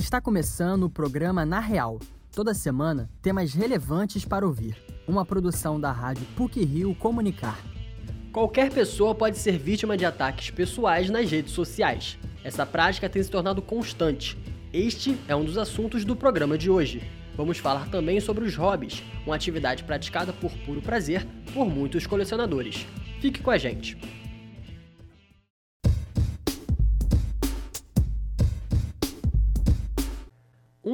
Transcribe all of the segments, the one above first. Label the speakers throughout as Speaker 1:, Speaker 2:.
Speaker 1: Está começando o programa Na Real. Toda semana, temas relevantes para ouvir. Uma produção da rádio PUC Rio Comunicar.
Speaker 2: Qualquer pessoa pode ser vítima de ataques pessoais nas redes sociais. Essa prática tem se tornado constante. Este é um dos assuntos do programa de hoje. Vamos falar também sobre os hobbies, uma atividade praticada por puro prazer por muitos colecionadores. Fique com a gente.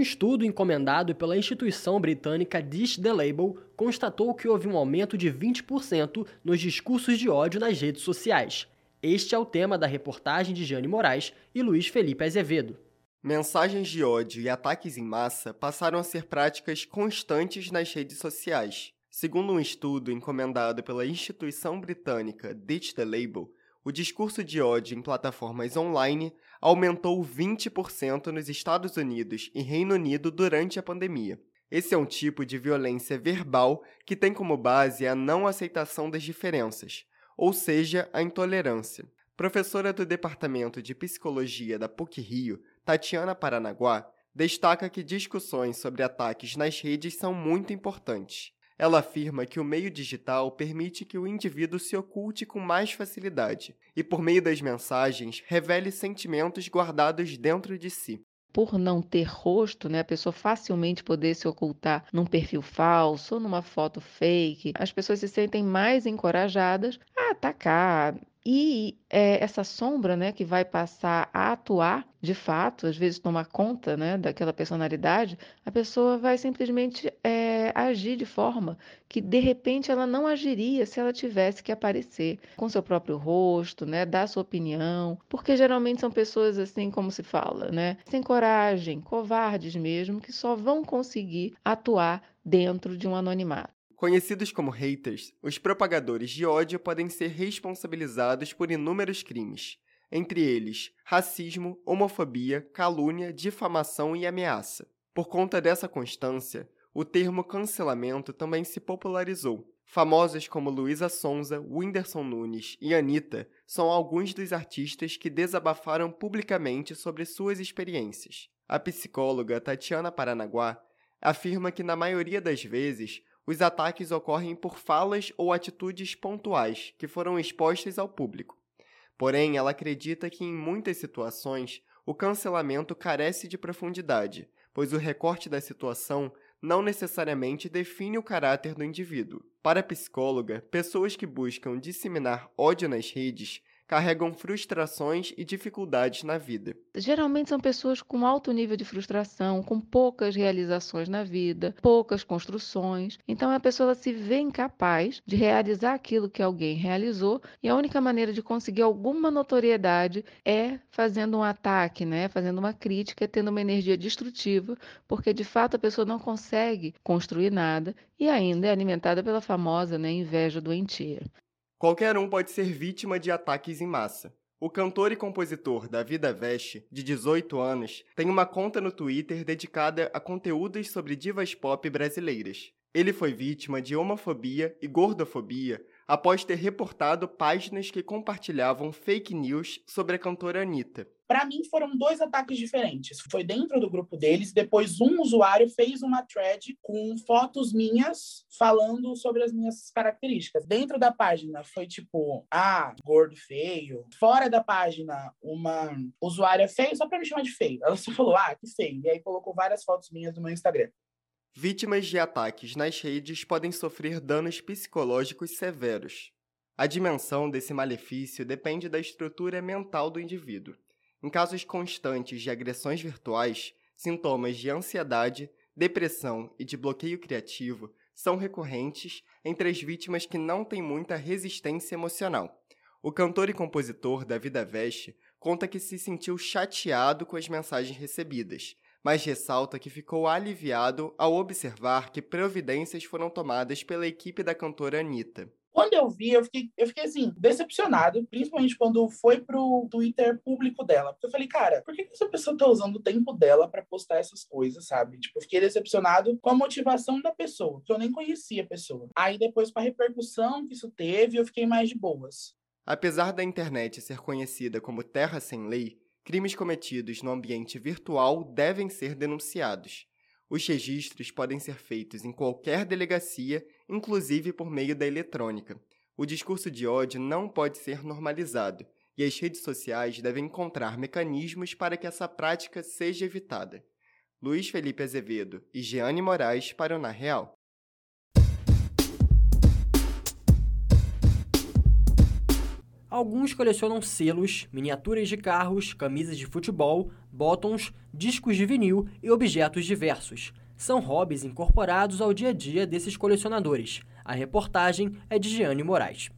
Speaker 2: Um estudo encomendado pela instituição britânica Dish the Label constatou que houve um aumento de 20% nos discursos de ódio nas redes sociais. Este é o tema da reportagem de Jane Moraes e Luiz Felipe Azevedo.
Speaker 3: Mensagens de ódio e ataques em massa passaram a ser práticas constantes nas redes sociais. Segundo um estudo encomendado pela instituição britânica Ditch the Label, o discurso de ódio em plataformas online aumentou 20% nos Estados Unidos e Reino Unido durante a pandemia. Esse é um tipo de violência verbal que tem como base a não aceitação das diferenças, ou seja, a intolerância. Professora do Departamento de Psicologia da PUC Rio, Tatiana Paranaguá, destaca que discussões sobre ataques nas redes são muito importantes. Ela afirma que o meio digital permite que o indivíduo se oculte com mais facilidade e, por meio das mensagens, revele sentimentos guardados dentro de si.
Speaker 4: Por não ter rosto, né, a pessoa facilmente poder se ocultar num perfil falso ou numa foto fake, as pessoas se sentem mais encorajadas a atacar, e é, essa sombra, né, que vai passar a atuar de fato, às vezes tomar conta, né, daquela personalidade, a pessoa vai simplesmente é, agir de forma que de repente ela não agiria se ela tivesse que aparecer com seu próprio rosto, né, dar sua opinião, porque geralmente são pessoas assim como se fala, né, sem coragem, covardes mesmo, que só vão conseguir atuar dentro de um anonimato.
Speaker 3: Conhecidos como haters, os propagadores de ódio podem ser responsabilizados por inúmeros crimes, entre eles racismo, homofobia, calúnia, difamação e ameaça. Por conta dessa constância, o termo cancelamento também se popularizou. Famosos como Luísa Sonza, Whindersson Nunes e Anitta são alguns dos artistas que desabafaram publicamente sobre suas experiências. A psicóloga Tatiana Paranaguá afirma que, na maioria das vezes, os ataques ocorrem por falas ou atitudes pontuais que foram expostas ao público. Porém, ela acredita que em muitas situações o cancelamento carece de profundidade, pois o recorte da situação não necessariamente define o caráter do indivíduo. Para a psicóloga, pessoas que buscam disseminar ódio nas redes carregam frustrações e dificuldades na vida.
Speaker 4: Geralmente são pessoas com alto nível de frustração, com poucas realizações na vida, poucas construções. Então a pessoa se vê incapaz de realizar aquilo que alguém realizou e a única maneira de conseguir alguma notoriedade é fazendo um ataque, né? fazendo uma crítica, tendo uma energia destrutiva, porque de fato a pessoa não consegue construir nada e ainda é alimentada pela famosa né, inveja doentia.
Speaker 3: Qualquer um pode ser vítima de ataques em massa. O cantor e compositor Davi Veste, de 18 anos, tem uma conta no Twitter dedicada a conteúdos sobre divas pop brasileiras. Ele foi vítima de homofobia e gordofobia após ter reportado páginas que compartilhavam fake news sobre a cantora Anitta.
Speaker 5: Para mim, foram dois ataques diferentes. Foi dentro do grupo deles, depois um usuário fez uma thread com fotos minhas falando sobre as minhas características. Dentro da página foi tipo, ah, gordo feio. Fora da página, uma usuária feio, só para me chamar de feio. Ela só falou, ah, que feio. E aí colocou várias fotos minhas no meu Instagram.
Speaker 3: Vítimas de ataques nas redes podem sofrer danos psicológicos severos. A dimensão desse malefício depende da estrutura mental do indivíduo. Em casos constantes de agressões virtuais, sintomas de ansiedade, depressão e de bloqueio criativo são recorrentes entre as vítimas que não têm muita resistência emocional. O cantor e compositor David Aveste conta que se sentiu chateado com as mensagens recebidas mas ressalta que ficou aliviado ao observar que providências foram tomadas pela equipe da cantora Anitta.
Speaker 5: Quando eu vi, eu fiquei, eu fiquei assim, decepcionado, principalmente quando foi pro Twitter público dela. Porque eu falei, cara, por que essa pessoa tá usando o tempo dela para postar essas coisas, sabe? Tipo, eu fiquei decepcionado com a motivação da pessoa, que eu nem conhecia a pessoa. Aí depois, com a repercussão que isso teve, eu fiquei mais de boas.
Speaker 3: Apesar da internet ser conhecida como terra sem lei, Crimes cometidos no ambiente virtual devem ser denunciados. Os registros podem ser feitos em qualquer delegacia, inclusive por meio da eletrônica. O discurso de ódio não pode ser normalizado e as redes sociais devem encontrar mecanismos para que essa prática seja evitada. Luiz Felipe Azevedo e Jeane Moraes para o Na Real.
Speaker 2: Alguns colecionam selos, miniaturas de carros, camisas de futebol, botões, discos de vinil e objetos diversos. São hobbies incorporados ao dia a dia desses colecionadores. A reportagem é de Giane Moraes.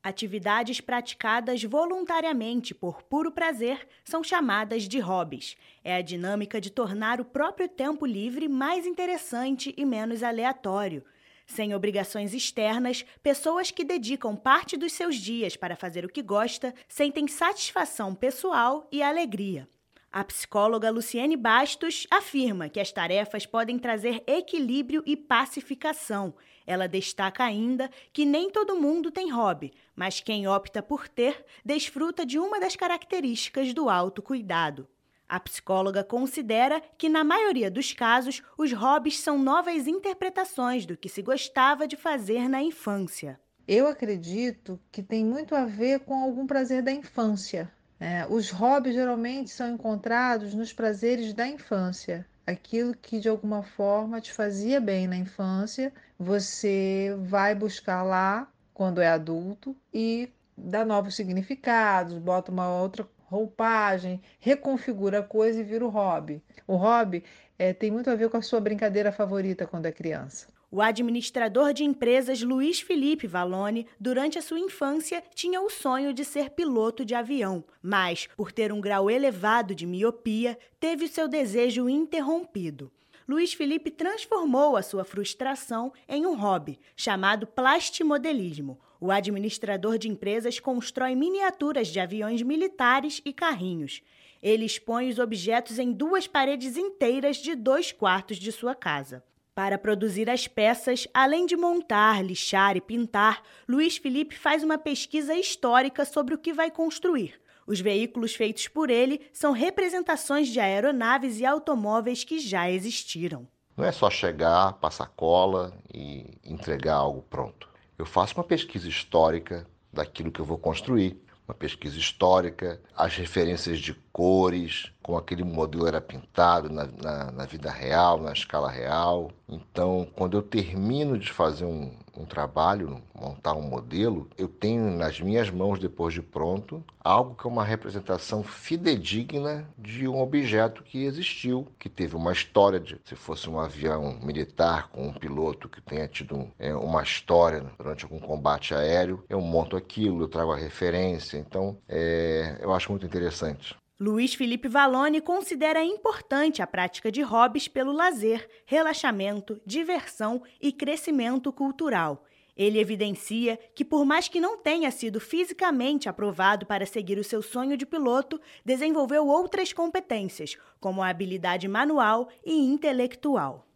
Speaker 6: Atividades praticadas voluntariamente por puro prazer são chamadas de hobbies. É a dinâmica de tornar o próprio tempo livre mais interessante e menos aleatório. Sem obrigações externas, pessoas que dedicam parte dos seus dias para fazer o que gosta sentem satisfação pessoal e alegria. A psicóloga Luciene Bastos afirma que as tarefas podem trazer equilíbrio e pacificação. Ela destaca ainda que nem todo mundo tem hobby, mas quem opta por ter desfruta de uma das características do autocuidado. A psicóloga considera que, na maioria dos casos, os hobbies são novas interpretações do que se gostava de fazer na infância.
Speaker 7: Eu acredito que tem muito a ver com algum prazer da infância. É, os hobbies geralmente são encontrados nos prazeres da infância. Aquilo que de alguma forma te fazia bem na infância, você vai buscar lá quando é adulto e dá novos significados, bota uma outra roupagem, reconfigura a coisa e vira o hobby. O hobby é, tem muito a ver com a sua brincadeira favorita quando é criança.
Speaker 6: O administrador de empresas Luiz Felipe Valone, durante a sua infância, tinha o sonho de ser piloto de avião, mas, por ter um grau elevado de miopia, teve seu desejo interrompido. Luiz Felipe transformou a sua frustração em um hobby, chamado plastimodelismo, o administrador de empresas constrói miniaturas de aviões militares e carrinhos. Ele expõe os objetos em duas paredes inteiras de dois quartos de sua casa. Para produzir as peças, além de montar, lixar e pintar, Luiz Felipe faz uma pesquisa histórica sobre o que vai construir. Os veículos feitos por ele são representações de aeronaves e automóveis que já existiram.
Speaker 8: Não é só chegar, passar cola e entregar algo pronto eu faço uma pesquisa histórica daquilo que eu vou construir, uma pesquisa histórica, as referências de cores, como aquele modelo era pintado na, na, na, vida real, na escala real. Então, quando eu termino de fazer um, um trabalho, montar um modelo, eu tenho nas minhas mãos, depois de pronto, algo que é uma representação fidedigna de um objeto que existiu, que teve uma história de, se fosse um avião militar com um piloto que tenha tido é, uma história durante algum combate aéreo, eu monto aquilo, eu trago a referência. Então, é, eu acho muito interessante.
Speaker 6: Luiz Felipe Valone considera importante a prática de hobbies pelo lazer, relaxamento, diversão e crescimento cultural. Ele evidencia que, por mais que não tenha sido fisicamente aprovado para seguir o seu sonho de piloto, desenvolveu outras competências, como a habilidade manual e intelectual.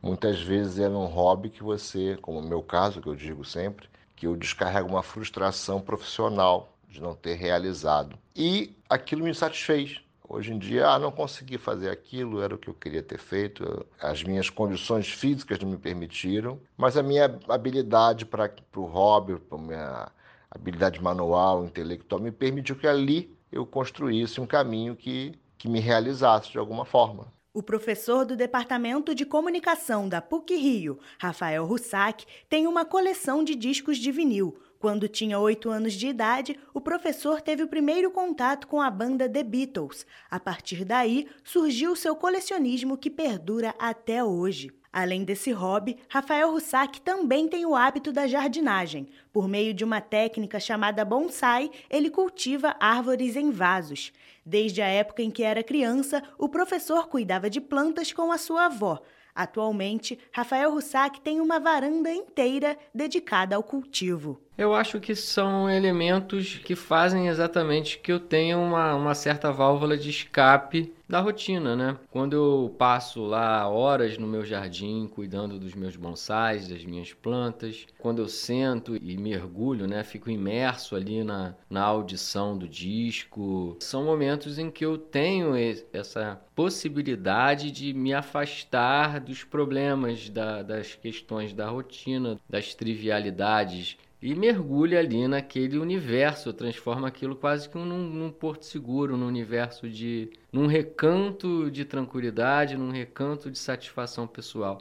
Speaker 8: Muitas vezes é um hobby que você, como no meu caso, que eu digo sempre, que eu descarrego uma frustração profissional de não ter realizado. E aquilo me satisfez. Hoje em dia, ah, não consegui fazer aquilo, era o que eu queria ter feito, as minhas condições físicas não me permitiram, mas a minha habilidade para o hobby, a minha habilidade manual, intelectual, me permitiu que ali eu construísse um caminho que, que me realizasse de alguma forma.
Speaker 6: O professor do Departamento de Comunicação da PUC Rio, Rafael Russac, tem uma coleção de discos de vinil, quando tinha oito anos de idade, o professor teve o primeiro contato com a banda The Beatles. A partir daí, surgiu seu colecionismo que perdura até hoje. Além desse hobby, Rafael Russac também tem o hábito da jardinagem. Por meio de uma técnica chamada bonsai, ele cultiva árvores em vasos. Desde a época em que era criança, o professor cuidava de plantas com a sua avó. Atualmente, Rafael Russac tem uma varanda inteira dedicada ao cultivo.
Speaker 9: Eu acho que são elementos que fazem exatamente que eu tenha uma, uma certa válvula de escape da rotina, né? Quando eu passo lá horas no meu jardim cuidando dos meus bonsais, das minhas plantas, quando eu sento e mergulho, né? Fico imerso ali na, na audição do disco, são momentos em que eu tenho essa possibilidade de me afastar dos problemas, da, das questões da rotina, das trivialidades e mergulha ali naquele universo, transforma aquilo quase que num, num, porto seguro, num universo de. num recanto de tranquilidade, num recanto de satisfação pessoal.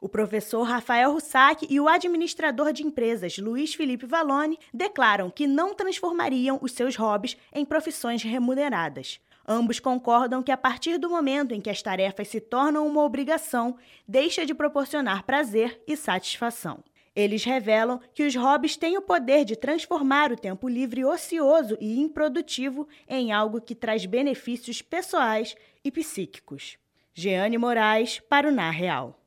Speaker 6: O professor Rafael Russac e o administrador de empresas Luiz Felipe Valone declaram que não transformariam os seus hobbies em profissões remuneradas. Ambos concordam que a partir do momento em que as tarefas se tornam uma obrigação, deixa de proporcionar prazer e satisfação. Eles revelam que os hobbies têm o poder de transformar o tempo livre ocioso e improdutivo em algo que traz benefícios pessoais e psíquicos. Jeane Moraes, para o Na Real.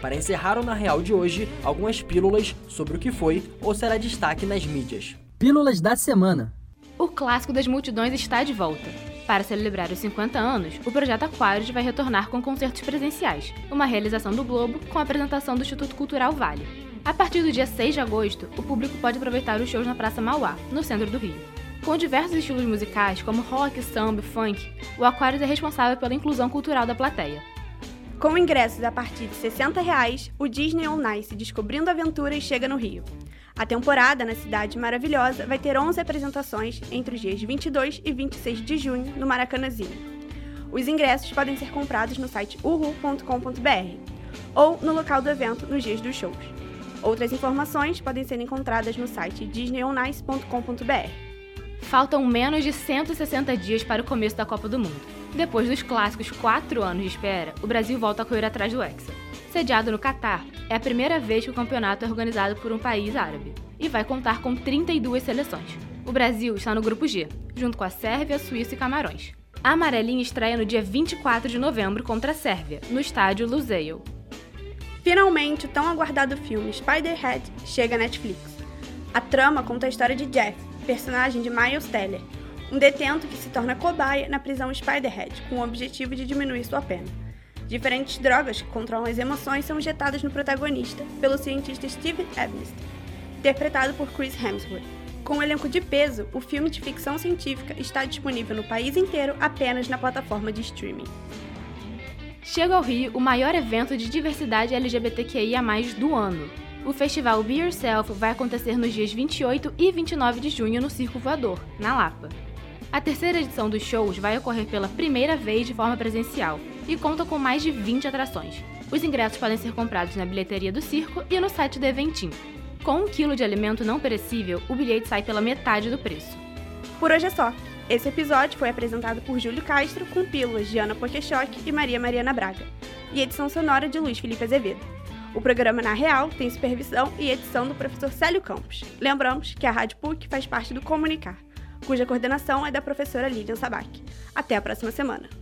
Speaker 2: Para encerrar o Na Real de hoje, algumas pílulas sobre o que foi ou será destaque nas mídias.
Speaker 1: Pílulas da semana
Speaker 10: o clássico das multidões está de volta. Para celebrar os 50 anos, o projeto Aquários vai retornar com concertos presenciais, uma realização do Globo com a apresentação do Instituto Cultural Vale. A partir do dia 6 de agosto, o público pode aproveitar os shows na Praça Mauá, no centro do Rio. Com diversos estilos musicais, como rock, samba funk, o Aquários é responsável pela inclusão cultural da plateia.
Speaker 11: Com ingressos a partir de 60 reais, o Disney On Ice Descobrindo Aventuras chega no Rio. A temporada na Cidade Maravilhosa vai ter 11 apresentações entre os dias 22 e 26 de junho no Maracanãzinho. Os ingressos podem ser comprados no site uhu.com.br ou no local do evento nos dias dos shows. Outras informações podem ser encontradas no site disneyonice.com.br.
Speaker 10: Faltam menos de 160 dias para o começo da Copa do Mundo. Depois dos clássicos quatro anos de espera, o Brasil volta a correr atrás do Hexa. Sediado no Catar, é a primeira vez que o campeonato é organizado por um país árabe e vai contar com 32 seleções. O Brasil está no grupo G, junto com a Sérvia, Suíça e Camarões. A Amarelinha estreia no dia 24 de novembro contra a Sérvia, no estádio Lusail.
Speaker 11: Finalmente, o tão aguardado filme Spiderhead chega à Netflix. A trama conta a história de Jeff, personagem de Miles Teller, um detento que se torna cobaia na prisão Spiderhead com o objetivo de diminuir sua pena. Diferentes drogas que controlam as emoções são injetadas no protagonista pelo cientista Steven Evans, interpretado por Chris Hemsworth. Com um elenco de peso, o filme de ficção científica está disponível no país inteiro apenas na plataforma de streaming.
Speaker 10: Chega ao Rio o maior evento de diversidade LGBTQIA+ do ano. O festival Be Yourself vai acontecer nos dias 28 e 29 de junho no Circo Voador, na Lapa. A terceira edição dos shows vai ocorrer pela primeira vez de forma presencial e conta com mais de 20 atrações. Os ingressos podem ser comprados na bilheteria do circo e no site do Eventim. Com um quilo de alimento não perecível, o bilhete sai pela metade do preço.
Speaker 11: Por hoje é só. Esse episódio foi apresentado por Júlio Castro, com pílulas de Ana Pokeshock e Maria Mariana Braga, e edição sonora de Luiz Felipe Azevedo. O programa Na Real tem supervisão e edição do professor Célio Campos. Lembramos que a Rádio PUC faz parte do Comunicar cuja coordenação é da professora Lilian Sabac. Até a próxima semana!